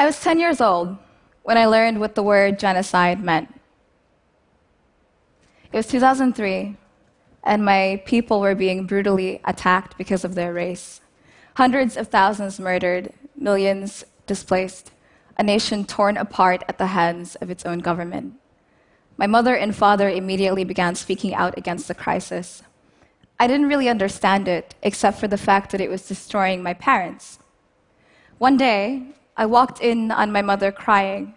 I was 10 years old when I learned what the word genocide meant. It was 2003, and my people were being brutally attacked because of their race. Hundreds of thousands murdered, millions displaced, a nation torn apart at the hands of its own government. My mother and father immediately began speaking out against the crisis. I didn't really understand it, except for the fact that it was destroying my parents. One day, I walked in on my mother crying,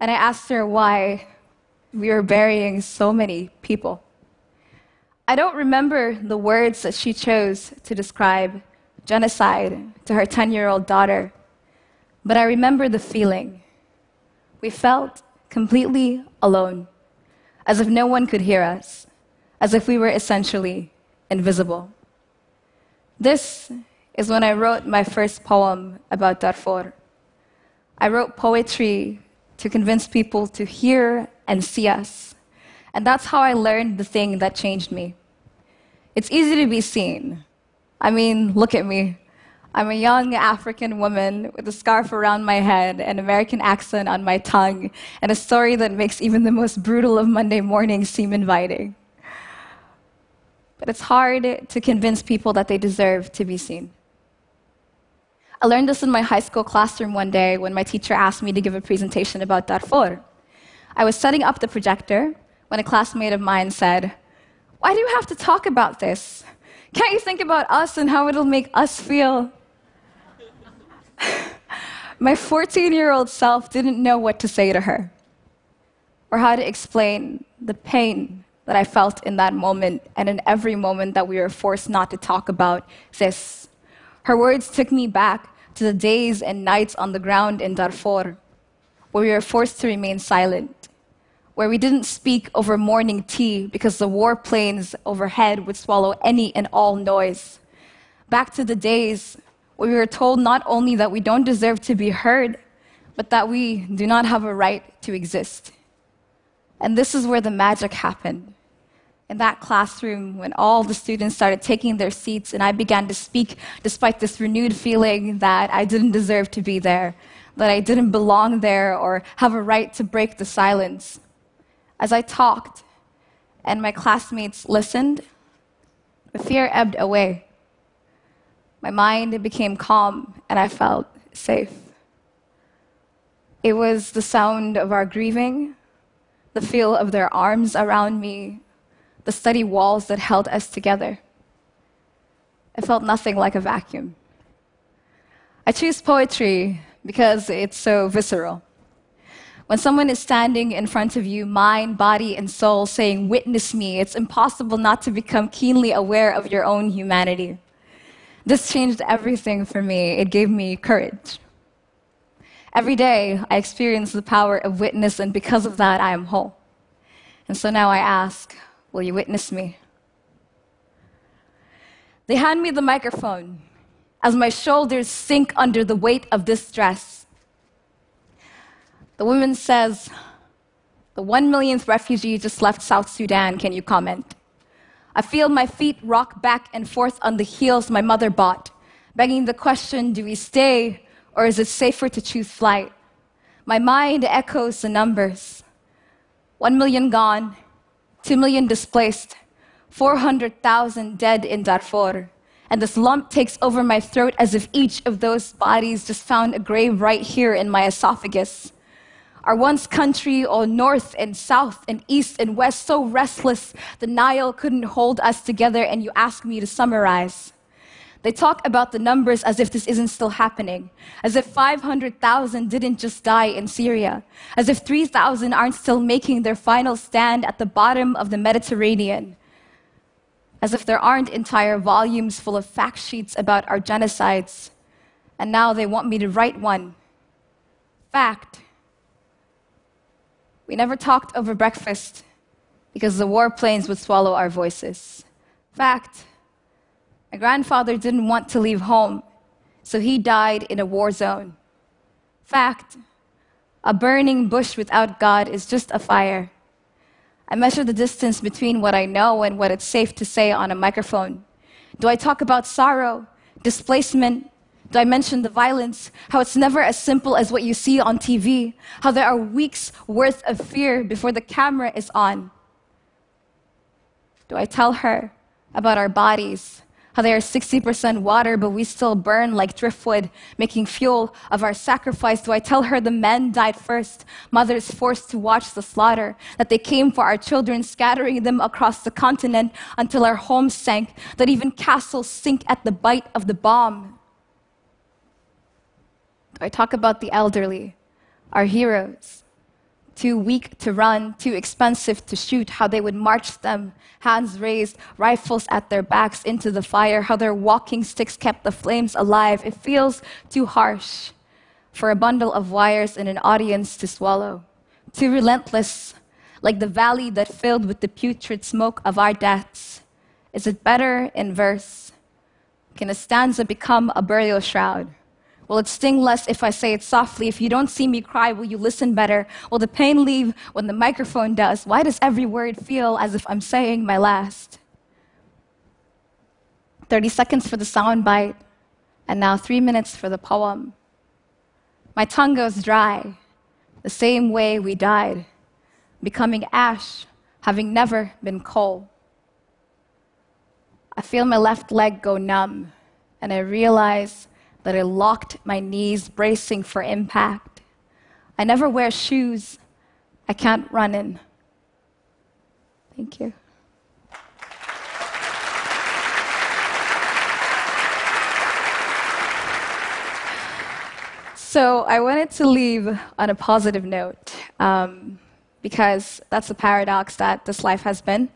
and I asked her why we were burying so many people. I don't remember the words that she chose to describe genocide to her 10 year old daughter, but I remember the feeling. We felt completely alone, as if no one could hear us, as if we were essentially invisible. This is when I wrote my first poem about Darfur. I wrote poetry to convince people to hear and see us. And that's how I learned the thing that changed me. It's easy to be seen. I mean, look at me. I'm a young African woman with a scarf around my head, an American accent on my tongue, and a story that makes even the most brutal of Monday mornings seem inviting. But it's hard to convince people that they deserve to be seen. I learned this in my high school classroom one day when my teacher asked me to give a presentation about Darfur. I was setting up the projector when a classmate of mine said, Why do you have to talk about this? Can't you think about us and how it'll make us feel? my 14 year old self didn't know what to say to her or how to explain the pain that I felt in that moment and in every moment that we were forced not to talk about this her words took me back to the days and nights on the ground in Darfur, where we were forced to remain silent, where we didn't speak over morning tea because the war planes overhead would swallow any and all noise. Back to the days where we were told not only that we don't deserve to be heard, but that we do not have a right to exist. And this is where the magic happened in that classroom when all the students started taking their seats and I began to speak despite this renewed feeling that I didn't deserve to be there, that I didn't belong there or have a right to break the silence. As I talked and my classmates listened, the fear ebbed away. My mind became calm and I felt safe. It was the sound of our grieving, the feel of their arms around me, the steady walls that held us together. It felt nothing like a vacuum. I choose poetry because it's so visceral. When someone is standing in front of you, mind, body, and soul, saying, Witness me, it's impossible not to become keenly aware of your own humanity. This changed everything for me. It gave me courage. Every day, I experience the power of witness, and because of that, I am whole. And so now I ask, Will you witness me? They hand me the microphone as my shoulders sink under the weight of this dress. The woman says, The one millionth refugee just left South Sudan. Can you comment? I feel my feet rock back and forth on the heels my mother bought, begging the question do we stay or is it safer to choose flight? My mind echoes the numbers. One million gone, 2 million displaced, 400,000 dead in Darfur. And this lump takes over my throat as if each of those bodies just found a grave right here in my esophagus. Our once country, all north and south and east and west, so restless, the Nile couldn't hold us together, and you ask me to summarize. They talk about the numbers as if this isn't still happening, as if 500,000 didn't just die in Syria, as if 3,000 aren't still making their final stand at the bottom of the Mediterranean, as if there aren't entire volumes full of fact sheets about our genocides, and now they want me to write one. Fact. We never talked over breakfast because the warplanes would swallow our voices. Fact. My grandfather didn't want to leave home, so he died in a war zone. Fact a burning bush without God is just a fire. I measure the distance between what I know and what it's safe to say on a microphone. Do I talk about sorrow, displacement, Do I mention the violence, how it's never as simple as what you see on TV, how there are weeks worth of fear before the camera is on? Do I tell her about our bodies, how they are 60% water, but we still burn like driftwood, making fuel of our sacrifice? Do I tell her the men died first, mothers forced to watch the slaughter, that they came for our children, scattering them across the continent until our homes sank, that even castles sink at the bite of the bomb? Do I talk about the elderly, our heroes, too weak to run, too expensive to shoot, how they would march them, hands raised, rifles at their backs into the fire, how their walking sticks kept the flames alive. It feels too harsh for a bundle of wires in an audience to swallow, too relentless, like the valley that filled with the putrid smoke of our deaths. Is it better in verse? Can a stanza become a burial shroud? Will it sting less if I say it softly? If you don't see me cry, will you listen better? Will the pain leave when the microphone does? Why does every word feel as if I'm saying my last? 30 seconds for the sound bite, and now three minutes for the poem. My tongue goes dry, the same way we died, becoming ash, having never been coal. I feel my left leg go numb, and I realize that I locked my knees, bracing for impact. I never wear shoes I can't run in. Thank you. So I wanted to leave on a positive note um, because that's the paradox that this life has been.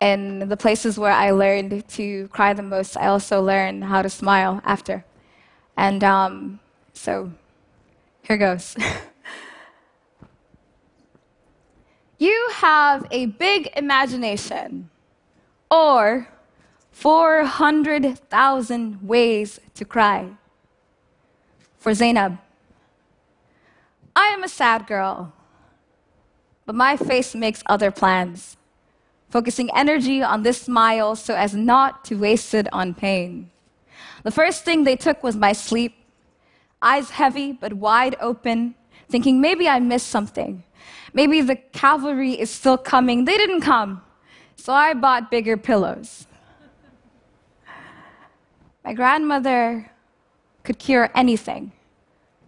In the places where I learned to cry the most, I also learned how to smile after. And um, so here goes. you have a big imagination or 400,000 ways to cry. For Zainab, I am a sad girl, but my face makes other plans, focusing energy on this smile so as not to waste it on pain. The first thing they took was my sleep, eyes heavy but wide open, thinking maybe I missed something. Maybe the cavalry is still coming. They didn't come. So I bought bigger pillows. My grandmother could cure anything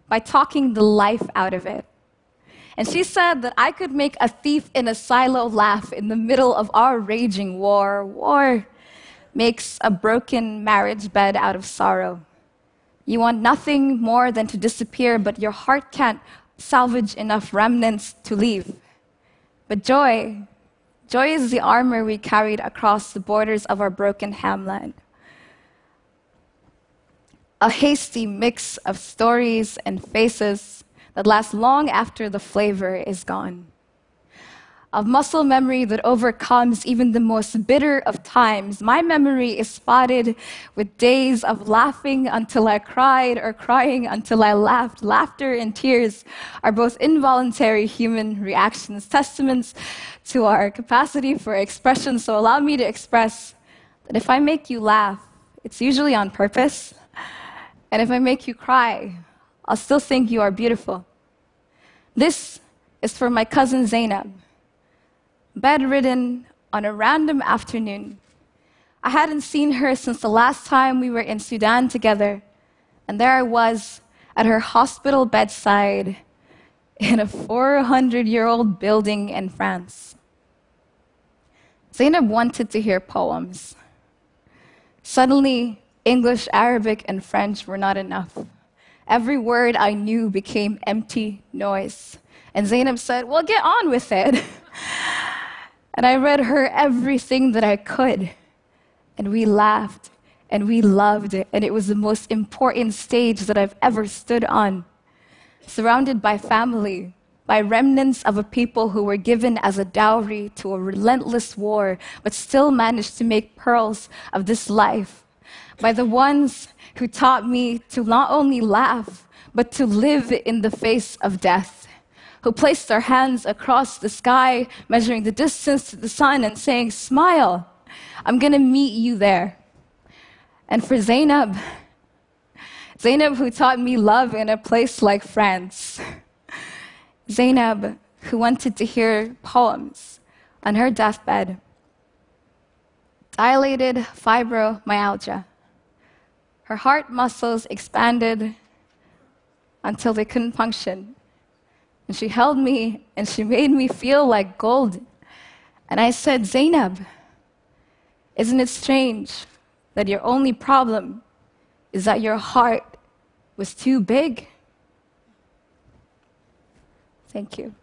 by talking the life out of it. And she said that I could make a thief in a silo laugh in the middle of our raging war. War makes a broken marriage bed out of sorrow. You want nothing more than to disappear, but your heart can't salvage enough remnants to leave. But joy, joy is the armor we carried across the borders of our broken hamlet. A hasty mix of stories and faces that last long after the flavor is gone of muscle memory that overcomes even the most bitter of times. My memory is spotted with days of laughing until I cried or crying until I laughed. Laughter and tears are both involuntary human reactions, testaments to our capacity for expression. So allow me to express that if I make you laugh, it's usually on purpose. And if I make you cry, I'll still think you are beautiful. This is for my cousin Zainab bedridden on a random afternoon. I hadn't seen her since the last time we were in Sudan together, and there I was at her hospital bedside in a 400 year old building in France. Zainab wanted to hear poems. Suddenly, English, Arabic, and French were not enough. Every word I knew became empty noise. And Zainab said, Well, get on with it. And I read her everything that I could. And we laughed and we loved it. And it was the most important stage that I've ever stood on. Surrounded by family, by remnants of a people who were given as a dowry to a relentless war, but still managed to make pearls of this life. By the ones who taught me to not only laugh, but to live in the face of death who placed their hands across the sky, measuring the distance to the sun and saying, Smile, I'm going to meet you there. And for Zainab, Zainab, who taught me love in a place like France. Zainab, who wanted to hear poems on her deathbed. Dilated fibromyalgia. Her heart muscles expanded until they couldn't function. And she held me and she made me feel like gold. And I said, Zainab, isn't it strange that your only problem is that your heart was too big? Thank you.